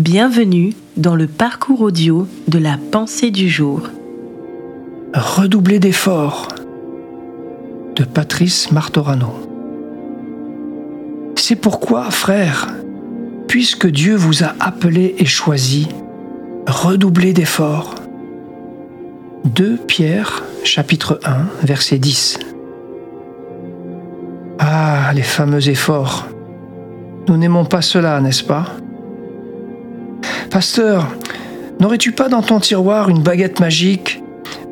Bienvenue dans le parcours audio de la pensée du jour. Redoubler d'efforts de Patrice Martorano. C'est pourquoi, frères, puisque Dieu vous a appelé et choisi, redoublez d'efforts. 2 Pierre chapitre 1 verset 10. Ah, les fameux efforts. Nous n'aimons pas cela, n'est-ce pas? Pasteur, n'aurais-tu pas dans ton tiroir une baguette magique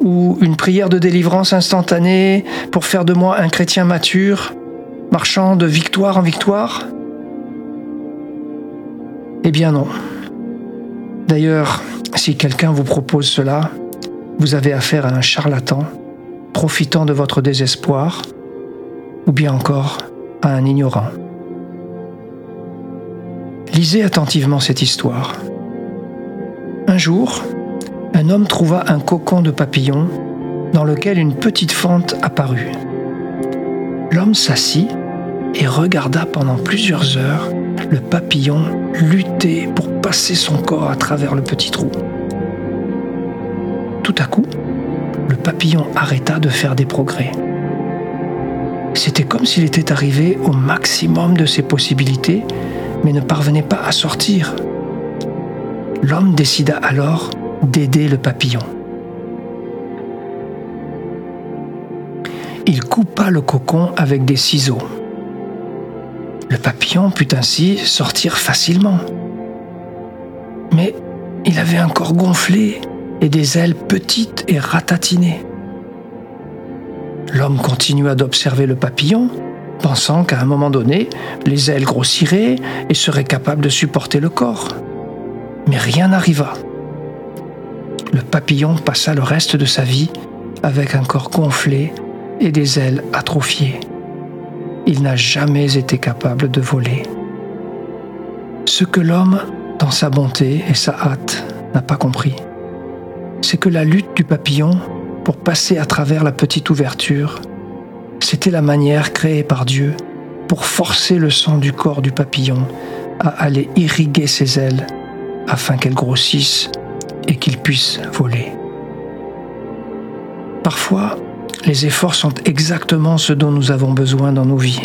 ou une prière de délivrance instantanée pour faire de moi un chrétien mature, marchant de victoire en victoire? Eh bien non. D'ailleurs, si quelqu'un vous propose cela, vous avez affaire à un charlatan profitant de votre désespoir, ou bien encore à un ignorant. Lisez attentivement cette histoire. Un jour, un homme trouva un cocon de papillon dans lequel une petite fente apparut. L'homme s'assit et regarda pendant plusieurs heures le papillon lutter pour passer son corps à travers le petit trou. Tout à coup, le papillon arrêta de faire des progrès. C'était comme s'il était arrivé au maximum de ses possibilités, mais ne parvenait pas à sortir. L'homme décida alors d'aider le papillon. Il coupa le cocon avec des ciseaux. Le papillon put ainsi sortir facilement. Mais il avait un corps gonflé et des ailes petites et ratatinées. L'homme continua d'observer le papillon, pensant qu'à un moment donné, les ailes grossiraient et seraient capables de supporter le corps mais rien n'arriva. Le papillon passa le reste de sa vie avec un corps gonflé et des ailes atrophiées. Il n'a jamais été capable de voler. Ce que l'homme, dans sa bonté et sa hâte, n'a pas compris, c'est que la lutte du papillon pour passer à travers la petite ouverture, c'était la manière créée par Dieu pour forcer le sang du corps du papillon à aller irriguer ses ailes afin qu'elle grossisse et qu'il puisse voler. Parfois, les efforts sont exactement ce dont nous avons besoin dans nos vies.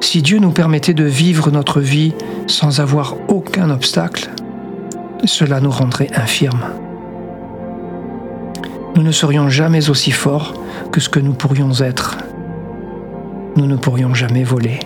Si Dieu nous permettait de vivre notre vie sans avoir aucun obstacle, cela nous rendrait infirmes. Nous ne serions jamais aussi forts que ce que nous pourrions être. Nous ne pourrions jamais voler.